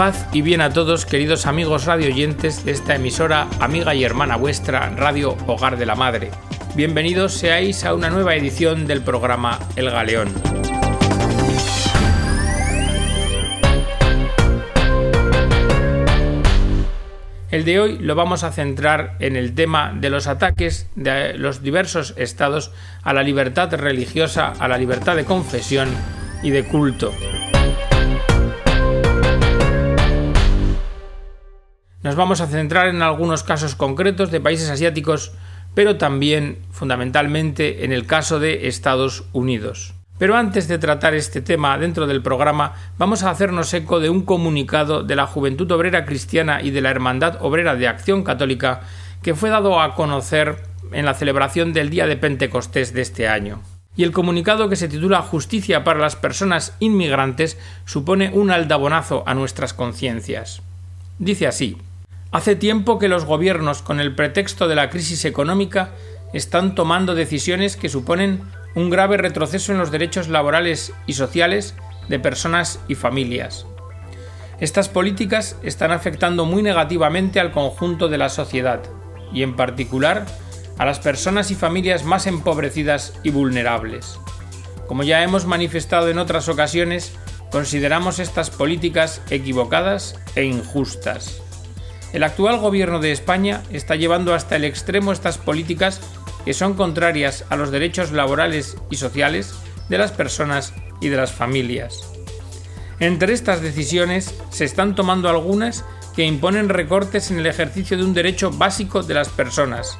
Paz y bien a todos, queridos amigos radioyentes de esta emisora, amiga y hermana vuestra, Radio Hogar de la Madre. Bienvenidos seáis a una nueva edición del programa El Galeón. El de hoy lo vamos a centrar en el tema de los ataques de los diversos estados a la libertad religiosa, a la libertad de confesión y de culto. Nos vamos a centrar en algunos casos concretos de países asiáticos, pero también fundamentalmente en el caso de Estados Unidos. Pero antes de tratar este tema dentro del programa, vamos a hacernos eco de un comunicado de la Juventud Obrera Cristiana y de la Hermandad Obrera de Acción Católica que fue dado a conocer en la celebración del Día de Pentecostés de este año. Y el comunicado que se titula Justicia para las personas inmigrantes supone un aldabonazo a nuestras conciencias. Dice así Hace tiempo que los gobiernos, con el pretexto de la crisis económica, están tomando decisiones que suponen un grave retroceso en los derechos laborales y sociales de personas y familias. Estas políticas están afectando muy negativamente al conjunto de la sociedad y en particular a las personas y familias más empobrecidas y vulnerables. Como ya hemos manifestado en otras ocasiones, consideramos estas políticas equivocadas e injustas. El actual gobierno de España está llevando hasta el extremo estas políticas que son contrarias a los derechos laborales y sociales de las personas y de las familias. Entre estas decisiones se están tomando algunas que imponen recortes en el ejercicio de un derecho básico de las personas,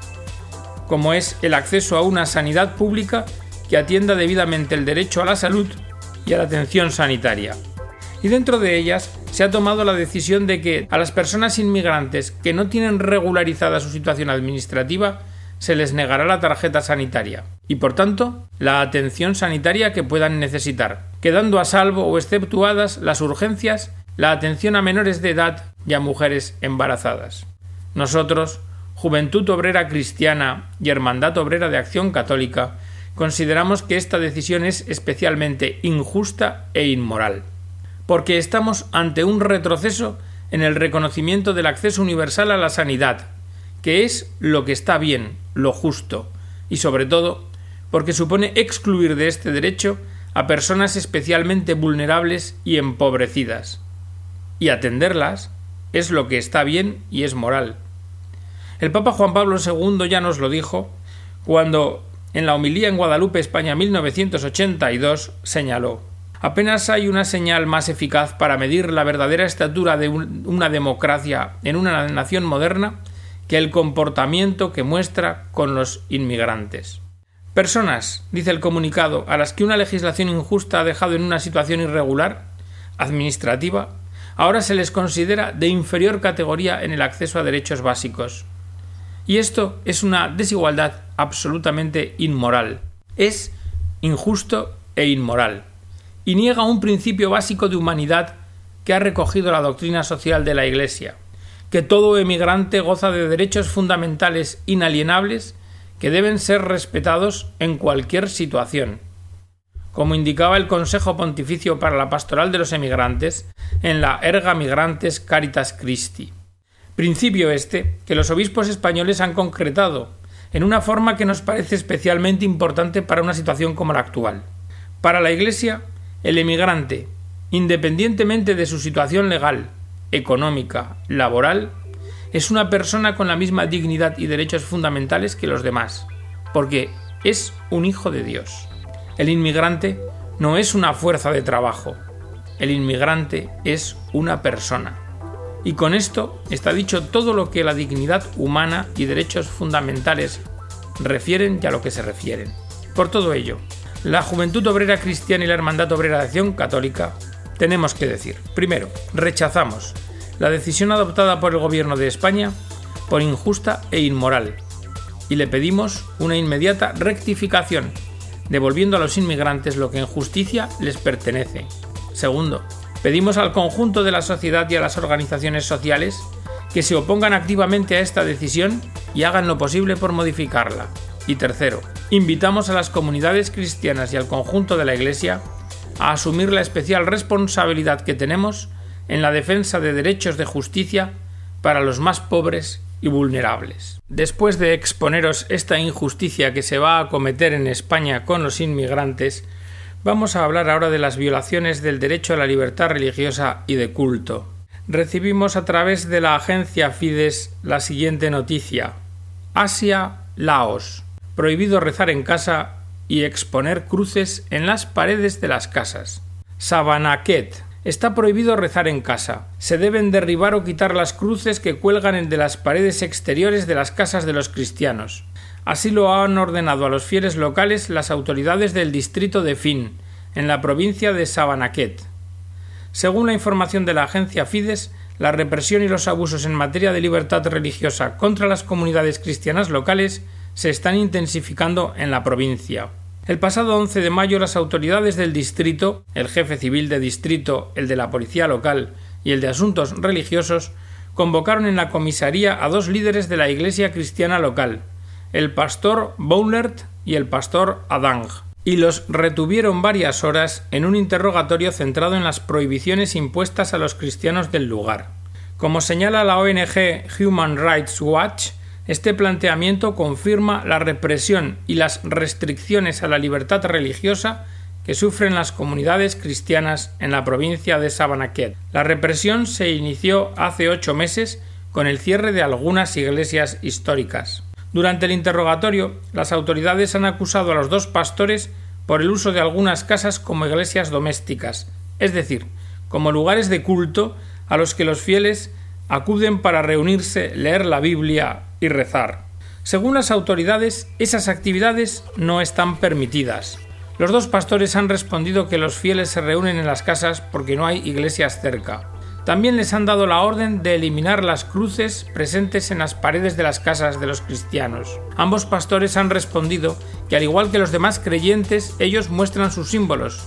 como es el acceso a una sanidad pública que atienda debidamente el derecho a la salud y a la atención sanitaria. Y dentro de ellas se ha tomado la decisión de que a las personas inmigrantes que no tienen regularizada su situación administrativa se les negará la tarjeta sanitaria y, por tanto, la atención sanitaria que puedan necesitar, quedando a salvo o exceptuadas las urgencias, la atención a menores de edad y a mujeres embarazadas. Nosotros, Juventud Obrera Cristiana y Hermandad Obrera de Acción Católica, consideramos que esta decisión es especialmente injusta e inmoral, porque estamos ante un retroceso en el reconocimiento del acceso universal a la sanidad, que es lo que está bien, lo justo, y sobre todo porque supone excluir de este derecho a personas especialmente vulnerables y empobrecidas. Y atenderlas es lo que está bien y es moral. El Papa Juan Pablo II ya nos lo dijo cuando, en la homilía en Guadalupe, España 1982, señaló Apenas hay una señal más eficaz para medir la verdadera estatura de una democracia en una nación moderna que el comportamiento que muestra con los inmigrantes. Personas, dice el comunicado, a las que una legislación injusta ha dejado en una situación irregular, administrativa, ahora se les considera de inferior categoría en el acceso a derechos básicos. Y esto es una desigualdad absolutamente inmoral. Es injusto e inmoral. Y niega un principio básico de humanidad que ha recogido la doctrina social de la Iglesia que todo emigrante goza de derechos fundamentales inalienables que deben ser respetados en cualquier situación. Como indicaba el Consejo Pontificio para la Pastoral de los Emigrantes en la Erga Migrantes Caritas Christi. Principio este que los obispos españoles han concretado en una forma que nos parece especialmente importante para una situación como la actual. Para la Iglesia, el emigrante, independientemente de su situación legal, económica, laboral, es una persona con la misma dignidad y derechos fundamentales que los demás, porque es un hijo de Dios. El inmigrante no es una fuerza de trabajo, el inmigrante es una persona. Y con esto está dicho todo lo que la dignidad humana y derechos fundamentales refieren y a lo que se refieren. Por todo ello, la Juventud Obrera Cristiana y la Hermandad Obrera de Acción Católica tenemos que decir, primero, rechazamos la decisión adoptada por el Gobierno de España por injusta e inmoral y le pedimos una inmediata rectificación, devolviendo a los inmigrantes lo que en justicia les pertenece. Segundo, pedimos al conjunto de la sociedad y a las organizaciones sociales que se opongan activamente a esta decisión y hagan lo posible por modificarla. Y tercero, invitamos a las comunidades cristianas y al conjunto de la Iglesia a asumir la especial responsabilidad que tenemos en la defensa de derechos de justicia para los más pobres y vulnerables. Después de exponeros esta injusticia que se va a cometer en España con los inmigrantes, vamos a hablar ahora de las violaciones del derecho a la libertad religiosa y de culto. Recibimos a través de la agencia Fides la siguiente noticia. Asia, Laos. Prohibido rezar en casa y exponer cruces en las paredes de las casas. Sabanaket. Está prohibido rezar en casa. Se deben derribar o quitar las cruces que cuelgan de las paredes exteriores de las casas de los cristianos. Así lo han ordenado a los fieles locales las autoridades del distrito de Fin, en la provincia de Sabanaket. Según la información de la agencia Fides, la represión y los abusos en materia de libertad religiosa contra las comunidades cristianas locales se están intensificando en la provincia. El pasado 11 de mayo las autoridades del distrito, el jefe civil de distrito, el de la policía local y el de asuntos religiosos, convocaron en la comisaría a dos líderes de la iglesia cristiana local, el pastor Boulert y el pastor Adang, y los retuvieron varias horas en un interrogatorio centrado en las prohibiciones impuestas a los cristianos del lugar. Como señala la ONG Human Rights Watch, este planteamiento confirma la represión y las restricciones a la libertad religiosa que sufren las comunidades cristianas en la provincia de Sabanaquet. La represión se inició hace ocho meses con el cierre de algunas iglesias históricas. Durante el interrogatorio, las autoridades han acusado a los dos pastores por el uso de algunas casas como iglesias domésticas, es decir, como lugares de culto a los que los fieles acuden para reunirse, leer la Biblia y rezar. Según las autoridades, esas actividades no están permitidas. Los dos pastores han respondido que los fieles se reúnen en las casas porque no hay iglesias cerca. También les han dado la orden de eliminar las cruces presentes en las paredes de las casas de los cristianos. Ambos pastores han respondido que al igual que los demás creyentes, ellos muestran sus símbolos.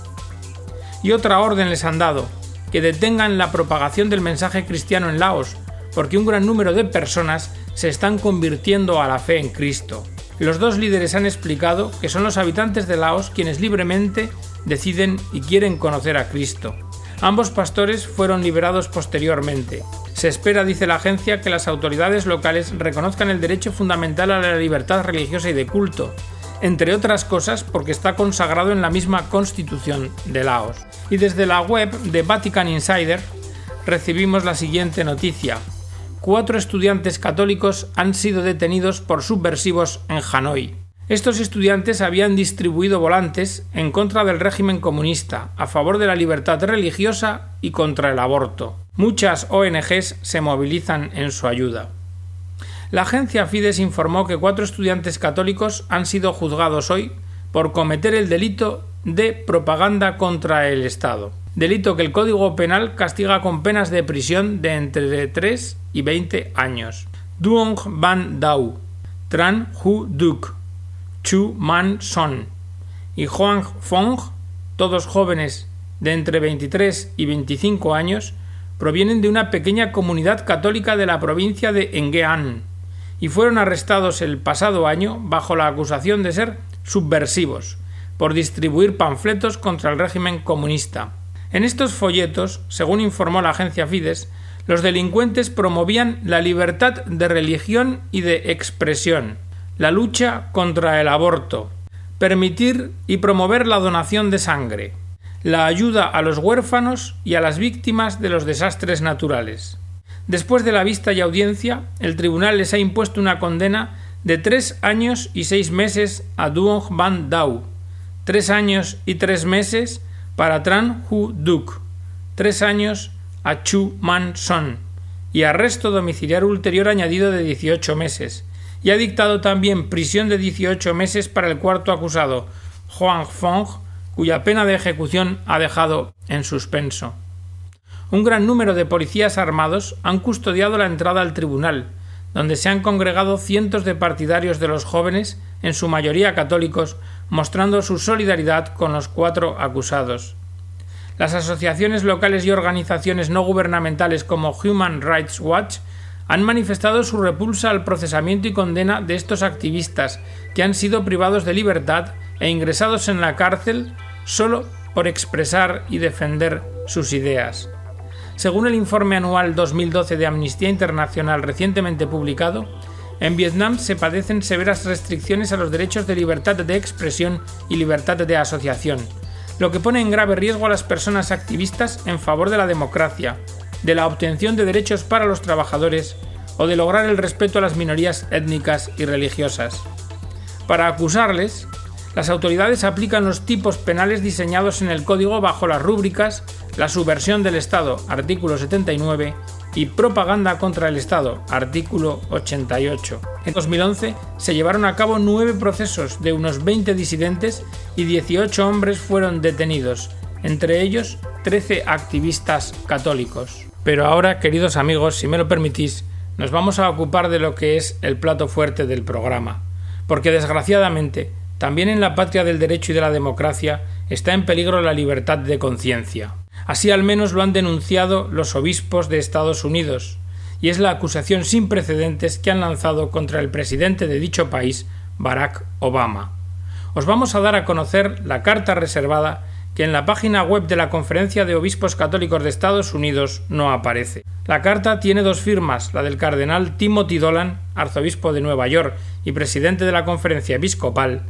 Y otra orden les han dado, que detengan la propagación del mensaje cristiano en Laos, porque un gran número de personas se están convirtiendo a la fe en Cristo. Los dos líderes han explicado que son los habitantes de Laos quienes libremente deciden y quieren conocer a Cristo. Ambos pastores fueron liberados posteriormente. Se espera, dice la agencia, que las autoridades locales reconozcan el derecho fundamental a la libertad religiosa y de culto, entre otras cosas porque está consagrado en la misma constitución de Laos. Y desde la web de Vatican Insider recibimos la siguiente noticia cuatro estudiantes católicos han sido detenidos por subversivos en Hanoi. Estos estudiantes habían distribuido volantes en contra del régimen comunista, a favor de la libertad religiosa y contra el aborto. Muchas ONGs se movilizan en su ayuda. La agencia Fides informó que cuatro estudiantes católicos han sido juzgados hoy por cometer el delito de propaganda contra el Estado delito que el Código Penal castiga con penas de prisión de entre 3 y 20 años. Duong Van Dau, Tran Hu Duk, Chu Man Son y Huang Fong, todos jóvenes de entre 23 y 25 años, provienen de una pequeña comunidad católica de la provincia de Engean y fueron arrestados el pasado año bajo la acusación de ser subversivos por distribuir panfletos contra el régimen comunista. En estos folletos, según informó la agencia Fides, los delincuentes promovían la libertad de religión y de expresión, la lucha contra el aborto, permitir y promover la donación de sangre, la ayuda a los huérfanos y a las víctimas de los desastres naturales. Después de la vista y audiencia, el tribunal les ha impuesto una condena de tres años y seis meses a Duong Van Dau, tres años y tres meses para Tran Hu Duk, tres años a Chu Man Son y arresto domiciliario ulterior añadido de 18 meses, y ha dictado también prisión de 18 meses para el cuarto acusado, Huang Fong, cuya pena de ejecución ha dejado en suspenso. Un gran número de policías armados han custodiado la entrada al tribunal, donde se han congregado cientos de partidarios de los jóvenes, en su mayoría católicos, mostrando su solidaridad con los cuatro acusados. Las asociaciones locales y organizaciones no gubernamentales como Human Rights Watch han manifestado su repulsa al procesamiento y condena de estos activistas que han sido privados de libertad e ingresados en la cárcel solo por expresar y defender sus ideas. Según el informe anual 2012 de Amnistía Internacional recientemente publicado, en Vietnam se padecen severas restricciones a los derechos de libertad de expresión y libertad de asociación, lo que pone en grave riesgo a las personas activistas en favor de la democracia, de la obtención de derechos para los trabajadores o de lograr el respeto a las minorías étnicas y religiosas. Para acusarles, las autoridades aplican los tipos penales diseñados en el código bajo las rúbricas la subversión del Estado, artículo 79, y propaganda contra el Estado, artículo 88. En 2011 se llevaron a cabo nueve procesos de unos 20 disidentes y 18 hombres fueron detenidos, entre ellos 13 activistas católicos. Pero ahora, queridos amigos, si me lo permitís, nos vamos a ocupar de lo que es el plato fuerte del programa, porque desgraciadamente, también en la patria del derecho y de la democracia está en peligro la libertad de conciencia. Así al menos lo han denunciado los obispos de Estados Unidos, y es la acusación sin precedentes que han lanzado contra el presidente de dicho país, Barack Obama. Os vamos a dar a conocer la carta reservada que en la página web de la Conferencia de Obispos Católicos de Estados Unidos no aparece. La carta tiene dos firmas, la del cardenal Timothy Dolan, arzobispo de Nueva York y presidente de la Conferencia Episcopal,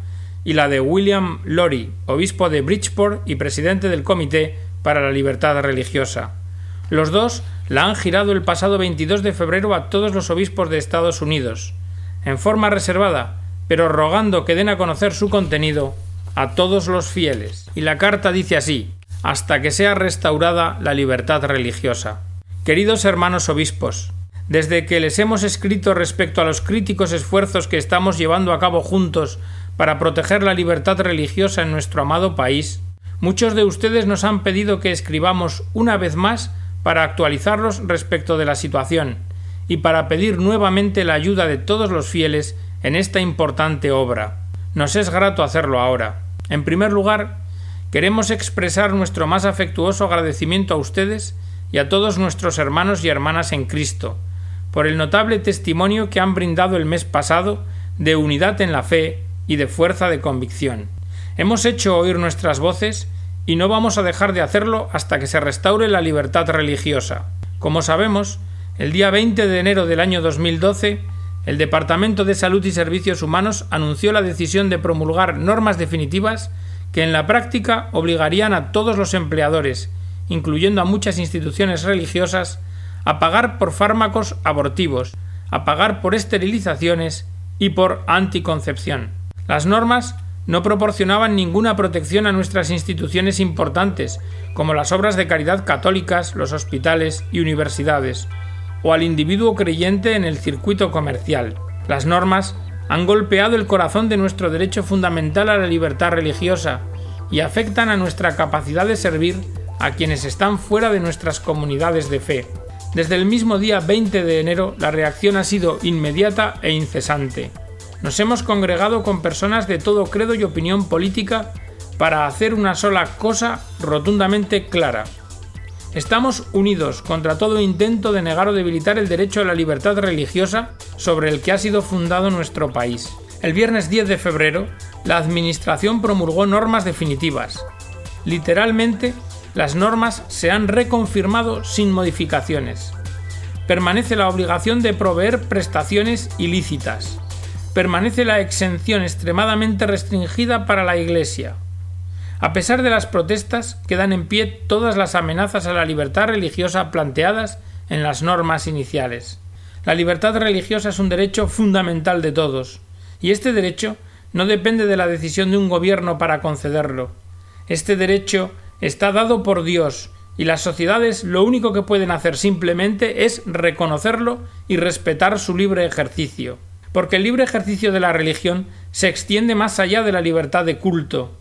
y la de William Lorry, obispo de Bridgeport y presidente del Comité para la Libertad Religiosa. Los dos la han girado el pasado 22 de febrero a todos los obispos de Estados Unidos, en forma reservada, pero rogando que den a conocer su contenido a todos los fieles. Y la carta dice así hasta que sea restaurada la libertad religiosa. Queridos hermanos obispos, desde que les hemos escrito respecto a los críticos esfuerzos que estamos llevando a cabo juntos para proteger la libertad religiosa en nuestro amado país, muchos de ustedes nos han pedido que escribamos una vez más para actualizarlos respecto de la situación y para pedir nuevamente la ayuda de todos los fieles en esta importante obra. Nos es grato hacerlo ahora. En primer lugar, queremos expresar nuestro más afectuoso agradecimiento a ustedes y a todos nuestros hermanos y hermanas en Cristo, por el notable testimonio que han brindado el mes pasado de unidad en la fe y de fuerza de convicción. Hemos hecho oír nuestras voces y no vamos a dejar de hacerlo hasta que se restaure la libertad religiosa. Como sabemos, el día 20 de enero del año 2012, el Departamento de Salud y Servicios Humanos anunció la decisión de promulgar normas definitivas que en la práctica obligarían a todos los empleadores, incluyendo a muchas instituciones religiosas, a pagar por fármacos abortivos, a pagar por esterilizaciones y por anticoncepción. Las normas no proporcionaban ninguna protección a nuestras instituciones importantes, como las obras de caridad católicas, los hospitales y universidades, o al individuo creyente en el circuito comercial. Las normas han golpeado el corazón de nuestro derecho fundamental a la libertad religiosa y afectan a nuestra capacidad de servir a quienes están fuera de nuestras comunidades de fe. Desde el mismo día 20 de enero la reacción ha sido inmediata e incesante. Nos hemos congregado con personas de todo credo y opinión política para hacer una sola cosa rotundamente clara. Estamos unidos contra todo intento de negar o debilitar el derecho a la libertad religiosa sobre el que ha sido fundado nuestro país. El viernes 10 de febrero, la Administración promulgó normas definitivas. Literalmente, las normas se han reconfirmado sin modificaciones. Permanece la obligación de proveer prestaciones ilícitas permanece la exención extremadamente restringida para la Iglesia. A pesar de las protestas, quedan en pie todas las amenazas a la libertad religiosa planteadas en las normas iniciales. La libertad religiosa es un derecho fundamental de todos, y este derecho no depende de la decisión de un gobierno para concederlo. Este derecho está dado por Dios, y las sociedades lo único que pueden hacer simplemente es reconocerlo y respetar su libre ejercicio porque el libre ejercicio de la religión se extiende más allá de la libertad de culto.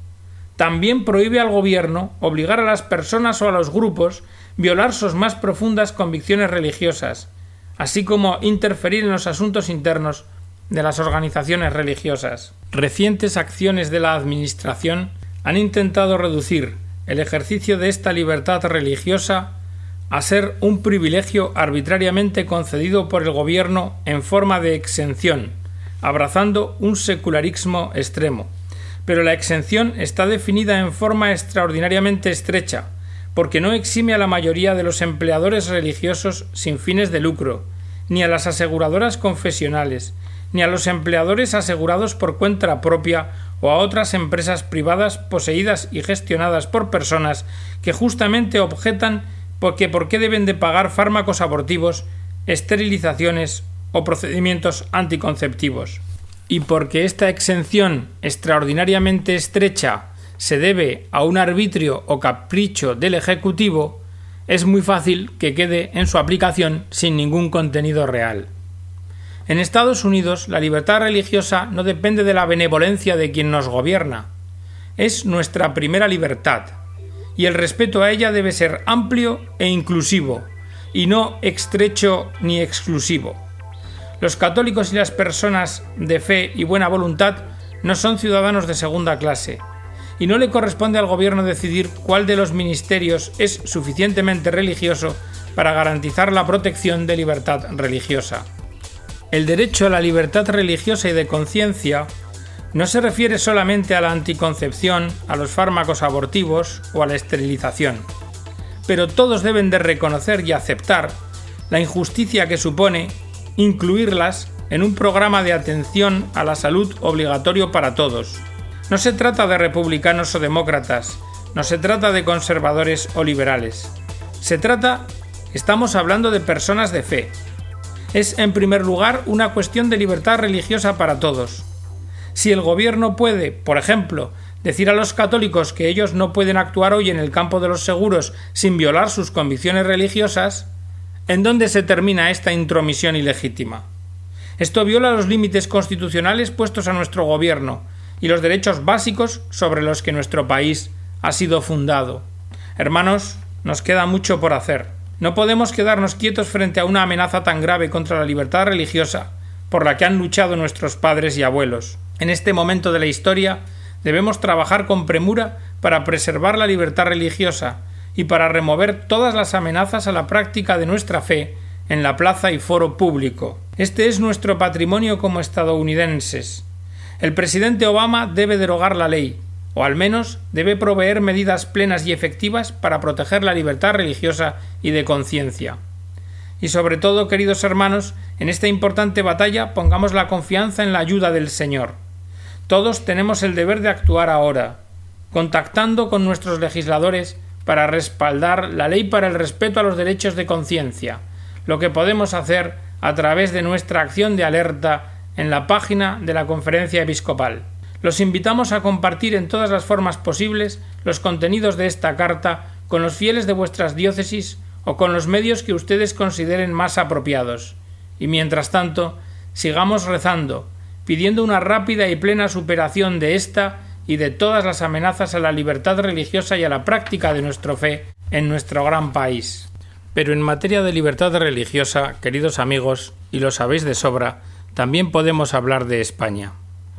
También prohíbe al gobierno obligar a las personas o a los grupos violar sus más profundas convicciones religiosas, así como interferir en los asuntos internos de las organizaciones religiosas. Recientes acciones de la Administración han intentado reducir el ejercicio de esta libertad religiosa a ser un privilegio arbitrariamente concedido por el gobierno en forma de exención, abrazando un secularismo extremo. Pero la exención está definida en forma extraordinariamente estrecha, porque no exime a la mayoría de los empleadores religiosos sin fines de lucro, ni a las aseguradoras confesionales, ni a los empleadores asegurados por cuenta propia o a otras empresas privadas poseídas y gestionadas por personas que justamente objetan porque por qué deben de pagar fármacos abortivos, esterilizaciones o procedimientos anticonceptivos. Y porque esta exención extraordinariamente estrecha se debe a un arbitrio o capricho del Ejecutivo, es muy fácil que quede en su aplicación sin ningún contenido real. En Estados Unidos la libertad religiosa no depende de la benevolencia de quien nos gobierna, es nuestra primera libertad, y el respeto a ella debe ser amplio e inclusivo, y no estrecho ni exclusivo. Los católicos y las personas de fe y buena voluntad no son ciudadanos de segunda clase, y no le corresponde al gobierno decidir cuál de los ministerios es suficientemente religioso para garantizar la protección de libertad religiosa. El derecho a la libertad religiosa y de conciencia no se refiere solamente a la anticoncepción, a los fármacos abortivos o a la esterilización, pero todos deben de reconocer y aceptar la injusticia que supone incluirlas en un programa de atención a la salud obligatorio para todos. No se trata de republicanos o demócratas, no se trata de conservadores o liberales. Se trata, estamos hablando de personas de fe. Es en primer lugar una cuestión de libertad religiosa para todos. Si el gobierno puede, por ejemplo, decir a los católicos que ellos no pueden actuar hoy en el campo de los seguros sin violar sus convicciones religiosas, ¿en dónde se termina esta intromisión ilegítima? Esto viola los límites constitucionales puestos a nuestro gobierno y los derechos básicos sobre los que nuestro país ha sido fundado. Hermanos, nos queda mucho por hacer. No podemos quedarnos quietos frente a una amenaza tan grave contra la libertad religiosa por la que han luchado nuestros padres y abuelos. En este momento de la historia debemos trabajar con premura para preservar la libertad religiosa y para remover todas las amenazas a la práctica de nuestra fe en la plaza y foro público. Este es nuestro patrimonio como estadounidenses. El presidente Obama debe derogar la ley, o al menos debe proveer medidas plenas y efectivas para proteger la libertad religiosa y de conciencia. Y sobre todo, queridos hermanos, en esta importante batalla pongamos la confianza en la ayuda del Señor. Todos tenemos el deber de actuar ahora, contactando con nuestros legisladores para respaldar la ley para el respeto a los derechos de conciencia, lo que podemos hacer a través de nuestra acción de alerta en la página de la Conferencia Episcopal. Los invitamos a compartir en todas las formas posibles los contenidos de esta carta con los fieles de vuestras diócesis o con los medios que ustedes consideren más apropiados. Y mientras tanto, sigamos rezando, pidiendo una rápida y plena superación de esta y de todas las amenazas a la libertad religiosa y a la práctica de nuestra fe en nuestro gran país. Pero en materia de libertad religiosa, queridos amigos, y lo sabéis de sobra, también podemos hablar de España.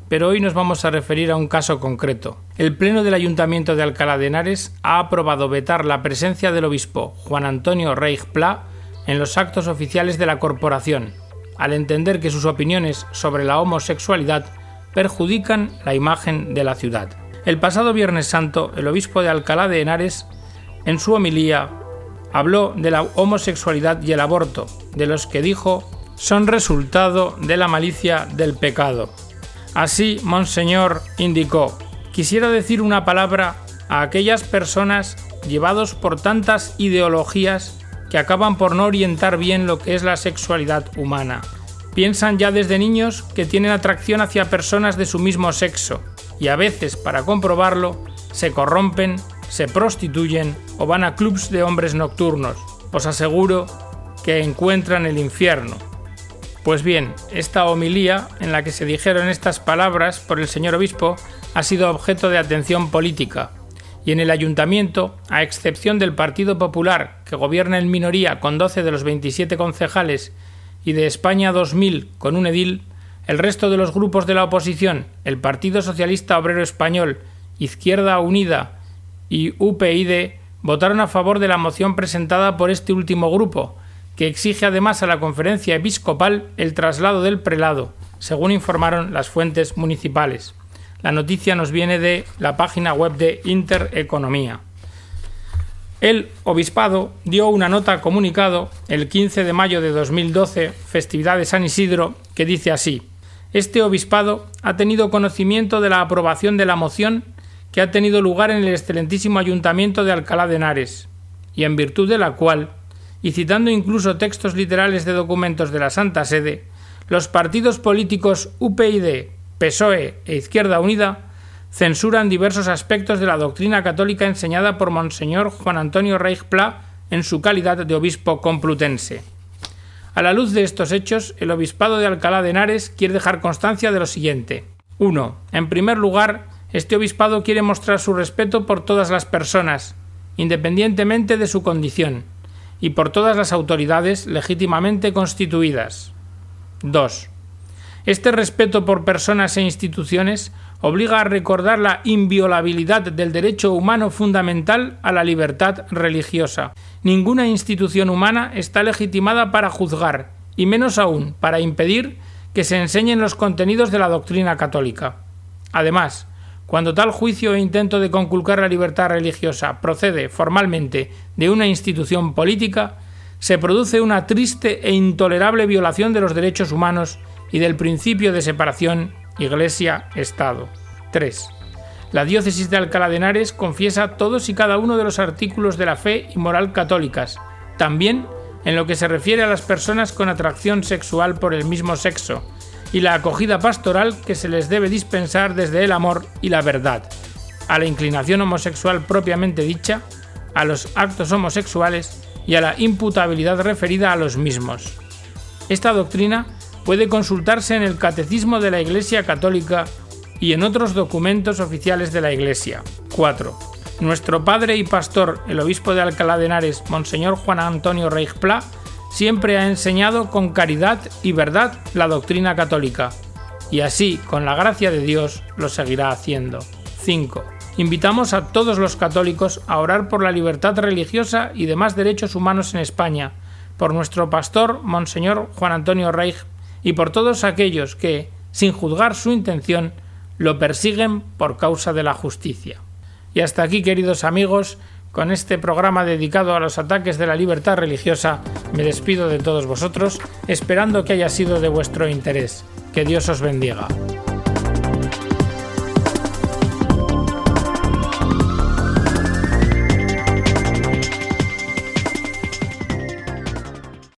Pero hoy nos vamos a referir a un caso concreto. El Pleno del Ayuntamiento de Alcalá de Henares ha aprobado vetar la presencia del obispo Juan Antonio Reig Pla en los actos oficiales de la corporación, al entender que sus opiniones sobre la homosexualidad perjudican la imagen de la ciudad. El pasado Viernes Santo, el obispo de Alcalá de Henares, en su homilía, habló de la homosexualidad y el aborto, de los que dijo son resultado de la malicia del pecado. Así, Monseñor indicó, quisiera decir una palabra a aquellas personas llevados por tantas ideologías que acaban por no orientar bien lo que es la sexualidad humana. Piensan ya desde niños que tienen atracción hacia personas de su mismo sexo y a veces, para comprobarlo, se corrompen, se prostituyen o van a clubs de hombres nocturnos. Os aseguro que encuentran el infierno. Pues bien, esta homilía en la que se dijeron estas palabras por el señor obispo ha sido objeto de atención política, y en el ayuntamiento, a excepción del Partido Popular, que gobierna en minoría con 12 de los 27 concejales, y de España 2000 con un edil, el resto de los grupos de la oposición, el Partido Socialista Obrero Español, Izquierda Unida y UPyD, votaron a favor de la moción presentada por este último grupo, que exige además a la conferencia episcopal el traslado del prelado, según informaron las fuentes municipales. La noticia nos viene de la página web de Intereconomía. El obispado dio una nota comunicado el 15 de mayo de 2012, festividad de San Isidro, que dice así: Este obispado ha tenido conocimiento de la aprobación de la moción que ha tenido lugar en el excelentísimo Ayuntamiento de Alcalá de Henares, y en virtud de la cual, y citando incluso textos literales de documentos de la Santa Sede, los partidos políticos UPyD, PSOE e Izquierda Unida censuran diversos aspectos de la doctrina católica enseñada por Monseñor Juan Antonio Reich Pla en su calidad de obispo complutense. A la luz de estos hechos, el obispado de Alcalá de Henares quiere dejar constancia de lo siguiente. 1. En primer lugar, este obispado quiere mostrar su respeto por todas las personas, independientemente de su condición, y por todas las autoridades legítimamente constituidas. 2. Este respeto por personas e instituciones obliga a recordar la inviolabilidad del derecho humano fundamental a la libertad religiosa. Ninguna institución humana está legitimada para juzgar, y menos aún para impedir que se enseñen los contenidos de la doctrina católica. Además, cuando tal juicio e intento de conculcar la libertad religiosa procede formalmente de una institución política, se produce una triste e intolerable violación de los derechos humanos y del principio de separación Iglesia-Estado. 3. La diócesis de Alcalá de Henares confiesa todos y cada uno de los artículos de la fe y moral católicas, también en lo que se refiere a las personas con atracción sexual por el mismo sexo, y la acogida pastoral que se les debe dispensar desde el amor y la verdad, a la inclinación homosexual propiamente dicha, a los actos homosexuales y a la imputabilidad referida a los mismos. Esta doctrina puede consultarse en el Catecismo de la Iglesia Católica y en otros documentos oficiales de la Iglesia. 4. Nuestro padre y pastor, el obispo de Alcalá de Henares, Monseñor Juan Antonio Reichpla, siempre ha enseñado con caridad y verdad la doctrina católica, y así, con la gracia de Dios, lo seguirá haciendo. 5. Invitamos a todos los católicos a orar por la libertad religiosa y demás derechos humanos en España, por nuestro pastor, Monseñor Juan Antonio Reich y por todos aquellos que, sin juzgar su intención, lo persiguen por causa de la justicia. Y hasta aquí, queridos amigos, con este programa dedicado a los ataques de la libertad religiosa, me despido de todos vosotros, esperando que haya sido de vuestro interés. Que Dios os bendiga.